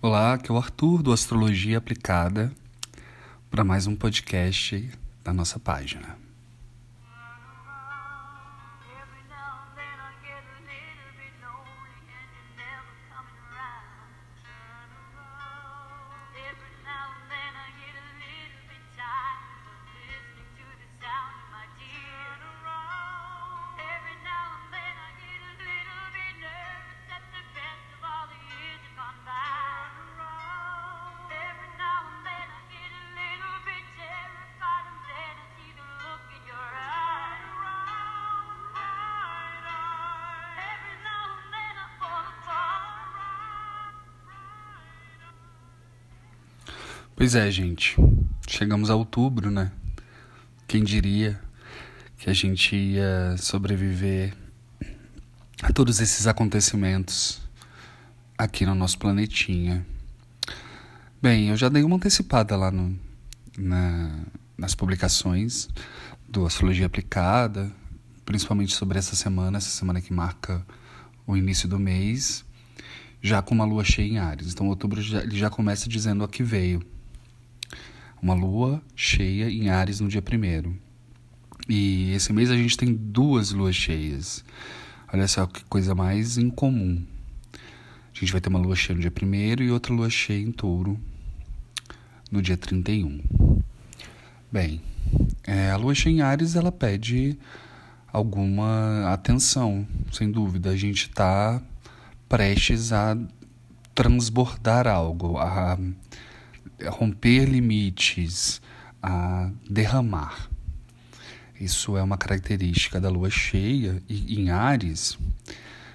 Olá, aqui é o Arthur do Astrologia Aplicada para mais um podcast da nossa página. Pois é, gente. Chegamos a outubro, né? Quem diria que a gente ia sobreviver a todos esses acontecimentos aqui no nosso planetinha. Bem, eu já dei uma antecipada lá no, na, nas publicações do Astrologia Aplicada, principalmente sobre essa semana, essa semana que marca o início do mês, já com uma lua cheia em Ares. Então, outubro já, ele já começa dizendo a que veio uma lua cheia em Ares no dia primeiro. E esse mês a gente tem duas luas cheias. Olha só que coisa mais incomum. A gente vai ter uma lua cheia no dia primeiro e outra lua cheia em touro no dia 31. Bem, é, a lua cheia em Ares ela pede alguma atenção, sem dúvida. A gente está prestes a transbordar algo, a romper limites, a derramar. Isso é uma característica da lua cheia e em Ares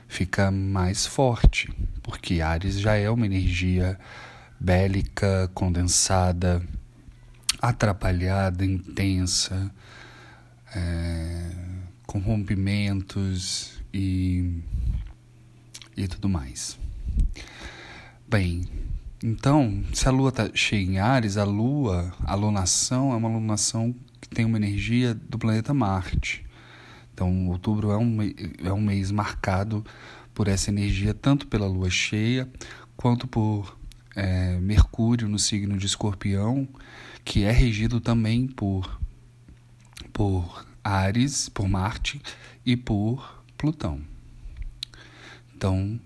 fica mais forte, porque Ares já é uma energia bélica, condensada, atrapalhada, intensa, é, com rompimentos e, e tudo mais. Bem, então, se a Lua está cheia em Ares, a Lua, a lunação é uma lunação que tem uma energia do planeta Marte. Então, outubro é um, é um mês marcado por essa energia, tanto pela Lua cheia, quanto por é, Mercúrio no signo de Escorpião, que é regido também por, por Ares, por Marte e por Plutão. Então,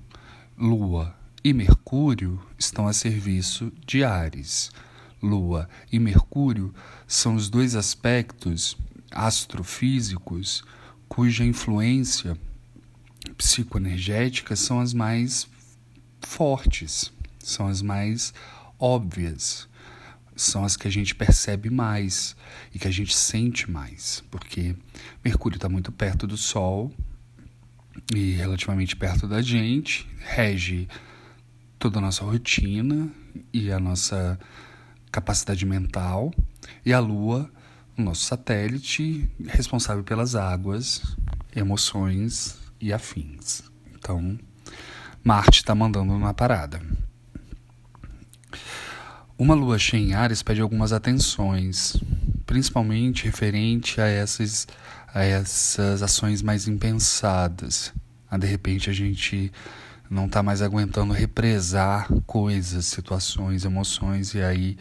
Lua e Mercúrio estão a serviço de Ares. Lua e Mercúrio são os dois aspectos astrofísicos cuja influência psicoenergética são as mais fortes, são as mais óbvias, são as que a gente percebe mais e que a gente sente mais, porque Mercúrio está muito perto do Sol e relativamente perto da gente, rege toda a nossa rotina e a nossa capacidade mental, e a Lua, o nosso satélite, responsável pelas águas, emoções e afins. Então, Marte está mandando uma parada. Uma lua cheia em Ares pede algumas atenções, principalmente referente a essas, a essas ações mais impensadas. A de repente a gente não está mais aguentando represar coisas, situações, emoções, e aí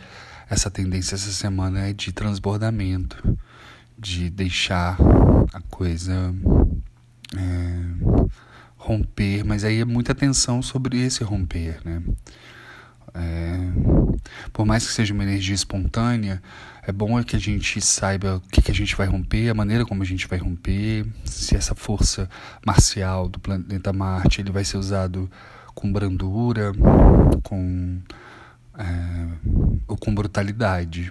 essa tendência essa semana é de transbordamento, de deixar a coisa é, romper, mas aí é muita atenção sobre esse romper, né? É, por mais que seja uma energia espontânea, é bom que a gente saiba o que, que a gente vai romper, a maneira como a gente vai romper, se essa força marcial do planeta Marte ele vai ser usado com brandura, com é, ou com brutalidade,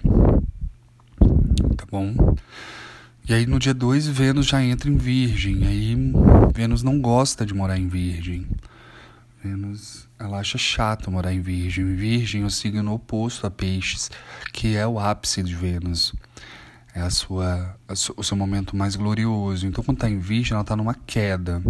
tá bom? E aí no dia 2 Vênus já entra em Virgem, aí Vênus não gosta de morar em Virgem. Vênus, ela acha chato morar em Virgem. Virgem é o signo oposto a Peixes, que é o ápice de Vênus. É a sua, a su, o seu momento mais glorioso. Então, quando está em Virgem, ela está numa queda.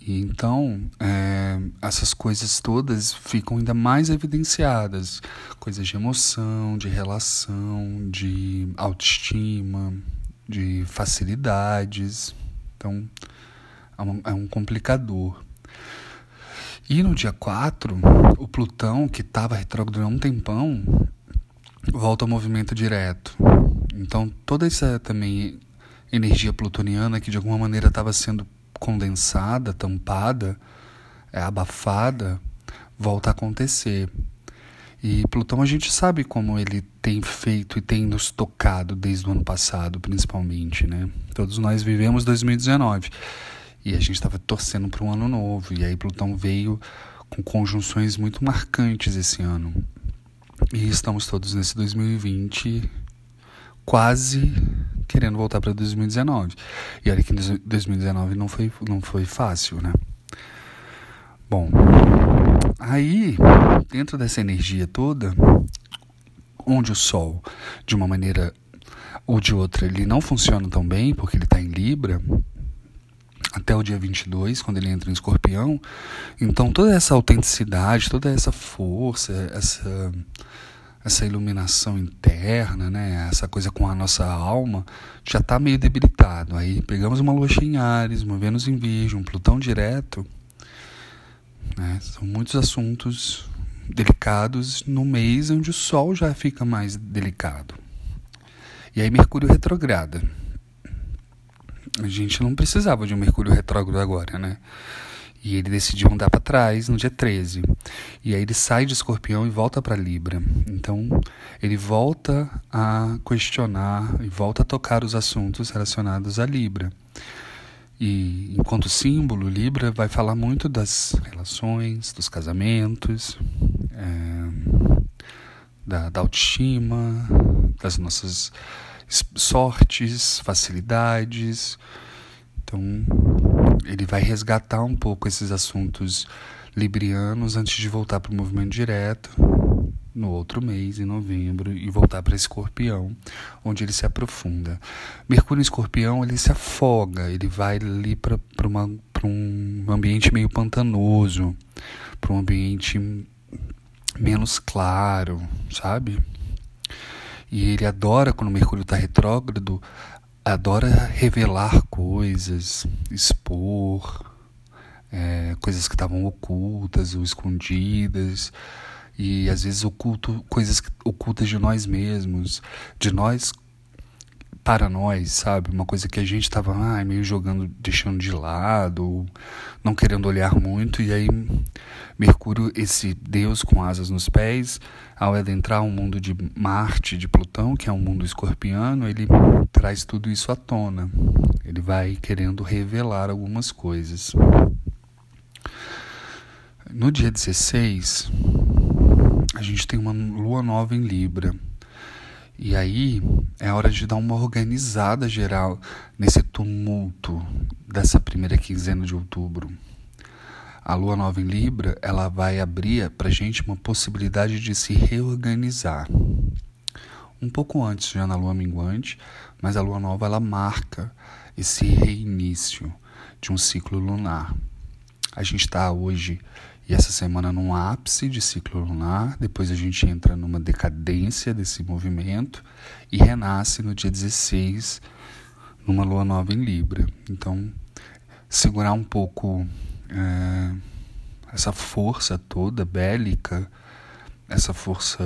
E então, é, essas coisas todas ficam ainda mais evidenciadas. Coisas de emoção, de relação, de autoestima, de facilidades. Então, é um, é um complicador. E no dia 4, o Plutão, que estava retrógrado há um tempão, volta ao movimento direto. Então, toda essa também energia plutoniana que de alguma maneira estava sendo condensada, tampada, é, abafada, volta a acontecer. E Plutão a gente sabe como ele tem feito e tem nos tocado desde o ano passado, principalmente, né? Todos nós vivemos 2019 e a gente estava torcendo para um ano novo. E aí Plutão veio com conjunções muito marcantes esse ano. E estamos todos nesse 2020 quase querendo voltar para 2019. E olha que 2019 não foi, não foi fácil, né? Bom, aí, dentro dessa energia toda, onde o Sol, de uma maneira ou de outra, ele não funciona tão bem, porque ele está em Libra, até o dia 22, quando ele entra em escorpião. Então, toda essa autenticidade, toda essa força, essa, essa iluminação interna, né? essa coisa com a nossa alma, já está meio debilitado. Aí pegamos uma lua em Ares, uma Vênus em Virgem, um Plutão direto. Né? São muitos assuntos delicados no mês onde o Sol já fica mais delicado. E aí Mercúrio retrograda. A gente não precisava de um Mercúrio retrógrado agora, né? E ele decidiu andar para trás no dia 13. E aí ele sai de Escorpião e volta para Libra. Então, ele volta a questionar e volta a tocar os assuntos relacionados a Libra. E enquanto símbolo, Libra vai falar muito das relações, dos casamentos, é, da, da autoestima, das nossas sortes, facilidades. Então, ele vai resgatar um pouco esses assuntos librianos antes de voltar para o movimento direto no outro mês, em novembro, e voltar para Escorpião, onde ele se aprofunda. Mercúrio em Escorpião, ele se afoga, ele vai ali para um ambiente meio pantanoso, para um ambiente menos claro, sabe? E ele adora, quando Mercúrio está retrógrado, adora revelar coisas, expor é, coisas que estavam ocultas ou escondidas. E às vezes oculto coisas ocultas de nós mesmos, de nós para nós, sabe? Uma coisa que a gente estava ah, meio jogando, deixando de lado, não querendo olhar muito, e aí Mercúrio, esse Deus com asas nos pés, ao adentrar o um mundo de Marte, de Plutão, que é um mundo escorpiano, ele traz tudo isso à tona. Ele vai querendo revelar algumas coisas. No dia 16, a gente tem uma lua nova em Libra. E aí é hora de dar uma organizada geral nesse tumulto dessa primeira quinzena de outubro. A lua nova em Libra, ela vai abrir para gente uma possibilidade de se reorganizar. Um pouco antes, já na lua minguante, mas a lua nova ela marca esse reinício de um ciclo lunar. A gente está hoje e essa semana num ápice de ciclo lunar, depois a gente entra numa decadência desse movimento e renasce no dia 16 numa lua nova em Libra. Então, segurar um pouco é, essa força toda bélica, essa força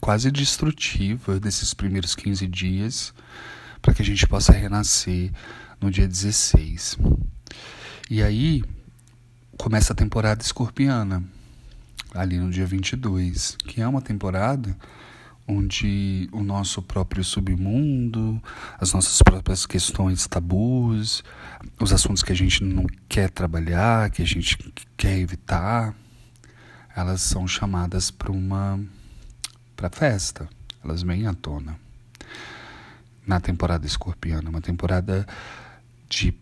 quase destrutiva desses primeiros 15 dias, para que a gente possa renascer no dia 16. E aí, começa a temporada escorpiana, ali no dia 22, que é uma temporada onde o nosso próprio submundo, as nossas próprias questões tabus, os assuntos que a gente não quer trabalhar, que a gente quer evitar, elas são chamadas para uma para festa, elas vêm à tona. Na temporada escorpiana, uma temporada de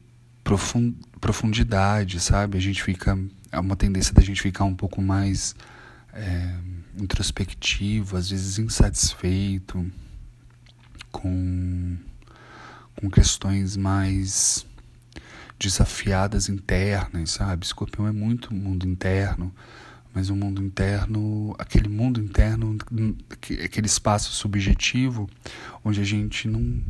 profundidade, sabe? A gente fica. É uma tendência da gente ficar um pouco mais é, introspectivo, às vezes insatisfeito, com, com questões mais desafiadas internas, sabe? Escorpião é muito mundo interno, mas o um mundo interno, aquele mundo interno, aquele espaço subjetivo onde a gente não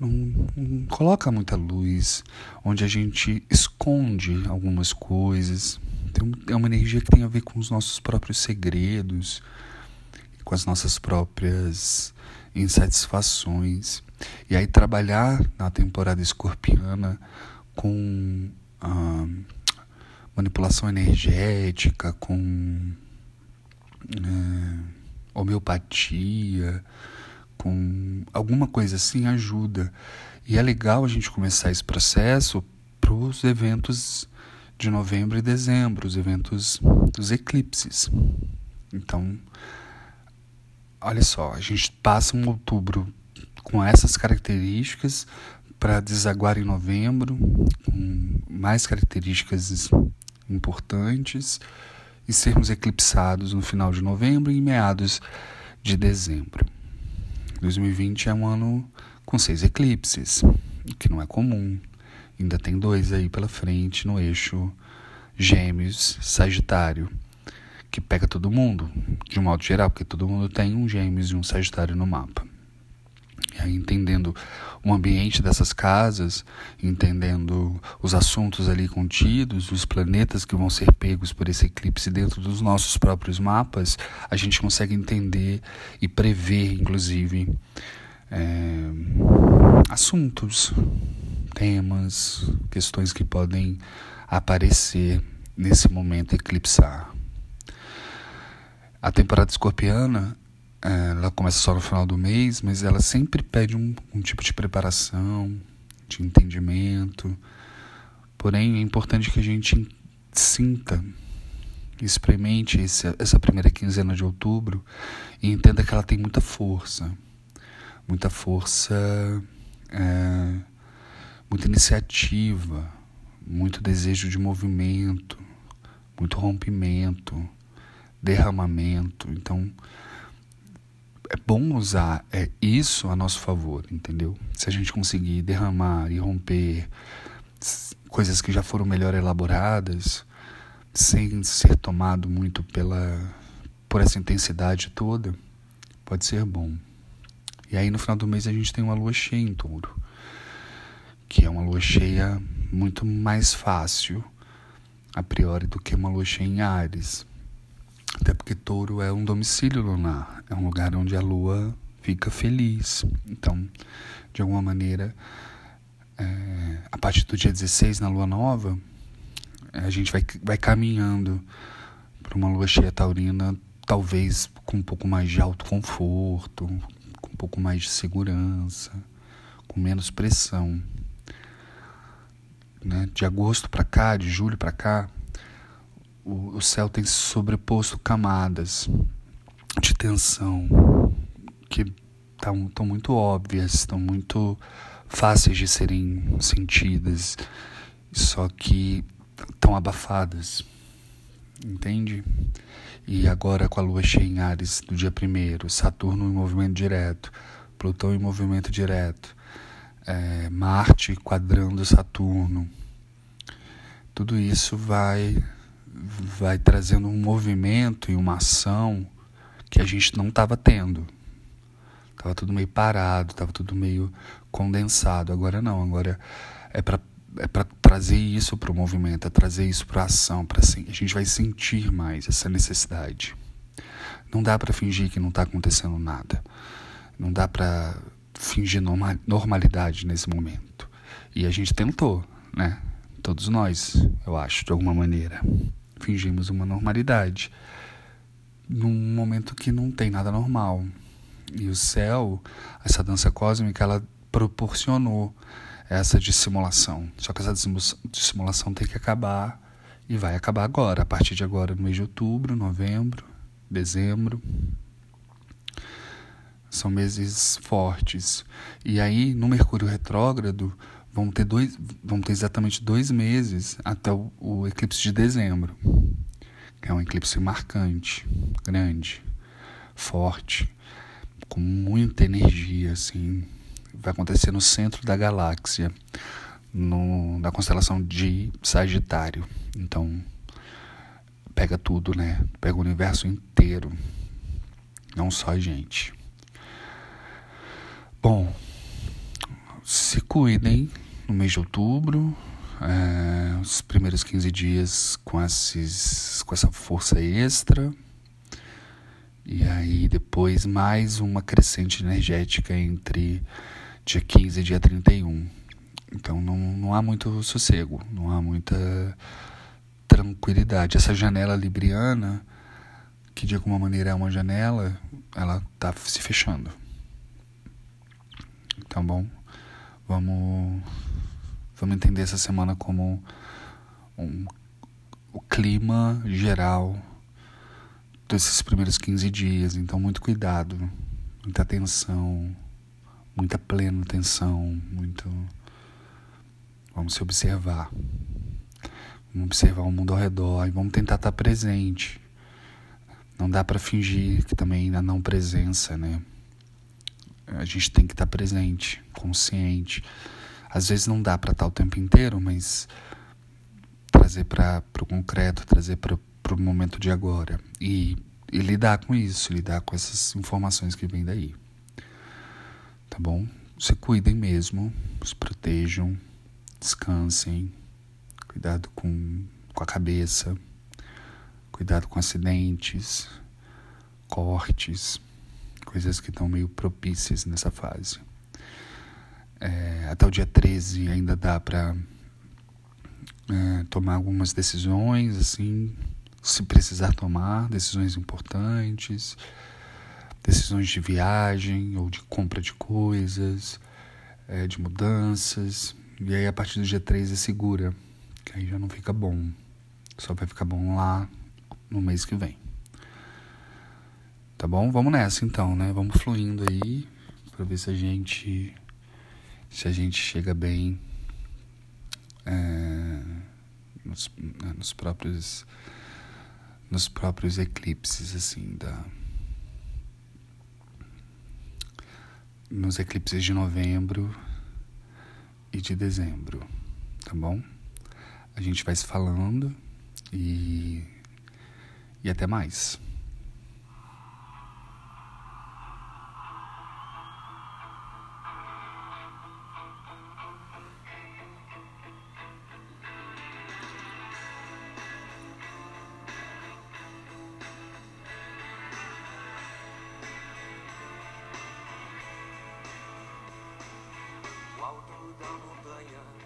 não, não coloca muita luz, onde a gente esconde algumas coisas. Tem, é uma energia que tem a ver com os nossos próprios segredos, com as nossas próprias insatisfações. E aí trabalhar na temporada escorpiana com ah, manipulação energética, com é, homeopatia, com alguma coisa assim ajuda. E é legal a gente começar esse processo para os eventos de novembro e dezembro, os eventos dos eclipses. Então, olha só, a gente passa um outubro com essas características para desaguar em novembro, com mais características importantes, e sermos eclipsados no final de novembro e em meados de dezembro. 2020 é um ano com seis eclipses, o que não é comum. Ainda tem dois aí pela frente no eixo Gêmeos Sagitário, que pega todo mundo, de um modo geral, porque todo mundo tem um Gêmeos e um Sagitário no mapa. Entendendo o ambiente dessas casas, entendendo os assuntos ali contidos, os planetas que vão ser pegos por esse eclipse dentro dos nossos próprios mapas, a gente consegue entender e prever, inclusive, é, assuntos, temas, questões que podem aparecer nesse momento eclipsar. A temporada escorpiana, ela começa só no final do mês, mas ela sempre pede um, um tipo de preparação, de entendimento. Porém, é importante que a gente sinta, experimente esse, essa primeira quinzena de outubro e entenda que ela tem muita força muita força, é, muita iniciativa, muito desejo de movimento, muito rompimento, derramamento. Então, é bom usar é, isso a nosso favor, entendeu? Se a gente conseguir derramar e romper coisas que já foram melhor elaboradas, sem ser tomado muito pela por essa intensidade toda, pode ser bom. E aí no final do mês a gente tem uma lua cheia em touro, que é uma lua cheia muito mais fácil a priori do que uma lua cheia em Ares. Até porque touro é um domicílio lunar, é um lugar onde a lua fica feliz. Então, de alguma maneira, é, a partir do dia 16, na lua nova, a gente vai, vai caminhando para uma lua cheia taurina, talvez com um pouco mais de autoconforto, pouco mais de segurança, com menos pressão. Né? De agosto para cá, de julho para cá, o, o céu tem sobreposto camadas de tensão que estão muito óbvias, estão muito fáceis de serem sentidas, só que estão abafadas, entende? E agora com a lua cheia em Ares do dia 1 Saturno em movimento direto, Plutão em movimento direto, é, Marte quadrando Saturno. Tudo isso vai, vai trazendo um movimento e uma ação que a gente não estava tendo. Tava tudo meio parado, tava tudo meio condensado. Agora não, agora é para é para trazer isso para o movimento, é trazer isso para a ação, para assim, a gente vai sentir mais essa necessidade. Não dá para fingir que não está acontecendo nada. Não dá para fingir normalidade nesse momento. E a gente tentou, né? Todos nós, eu acho, de alguma maneira, fingimos uma normalidade num momento que não tem nada normal. E o céu, essa dança cósmica, ela proporcionou essa dissimulação. Só que essa dissimulação tem que acabar e vai acabar agora, a partir de agora, no mês de outubro, novembro, dezembro. São meses fortes. E aí, no Mercúrio retrógrado, vão ter, dois, vão ter exatamente dois meses até o, o eclipse de dezembro, que é um eclipse marcante, grande, forte, com muita energia, assim, vai acontecer no centro da galáxia, no, na constelação de Sagitário. Então, pega tudo, né? Pega o universo inteiro, não só a gente. Bom, se cuidem no mês de outubro, é, os primeiros 15 dias com, esses, com essa força extra. E aí depois mais uma crescente energética entre dia 15 e dia 31. Então não, não há muito sossego, não há muita tranquilidade. Essa janela libriana, que de alguma maneira é uma janela, ela está se fechando. Tá bom? Vamos, vamos entender essa semana como um, o clima geral desses primeiros 15 dias. Então, muito cuidado, muita atenção, muita plena atenção, muito. Vamos se observar. Vamos observar o mundo ao redor e vamos tentar estar presente. Não dá para fingir que também a não presença, né? A gente tem que estar presente, consciente. Às vezes não dá para estar o tempo inteiro, mas trazer para o concreto, trazer para o momento de agora. E, e lidar com isso, lidar com essas informações que vêm daí. Tá bom? Se cuidem mesmo, se protejam, descansem, cuidado com, com a cabeça, cuidado com acidentes, cortes coisas que estão meio propícias nessa fase. É, até o dia 13 ainda dá para é, tomar algumas decisões, assim, se precisar tomar, decisões importantes, decisões de viagem ou de compra de coisas, é, de mudanças. E aí a partir do dia 13 é segura, que aí já não fica bom. Só vai ficar bom lá no mês que vem. Tá bom? Vamos nessa então, né? Vamos fluindo aí para ver se a gente se a gente chega bem é, nos, né, nos próprios nos próprios eclipses assim da nos eclipses de novembro e de dezembro, tá bom? A gente vai se falando e e até mais. I'm Dá montanha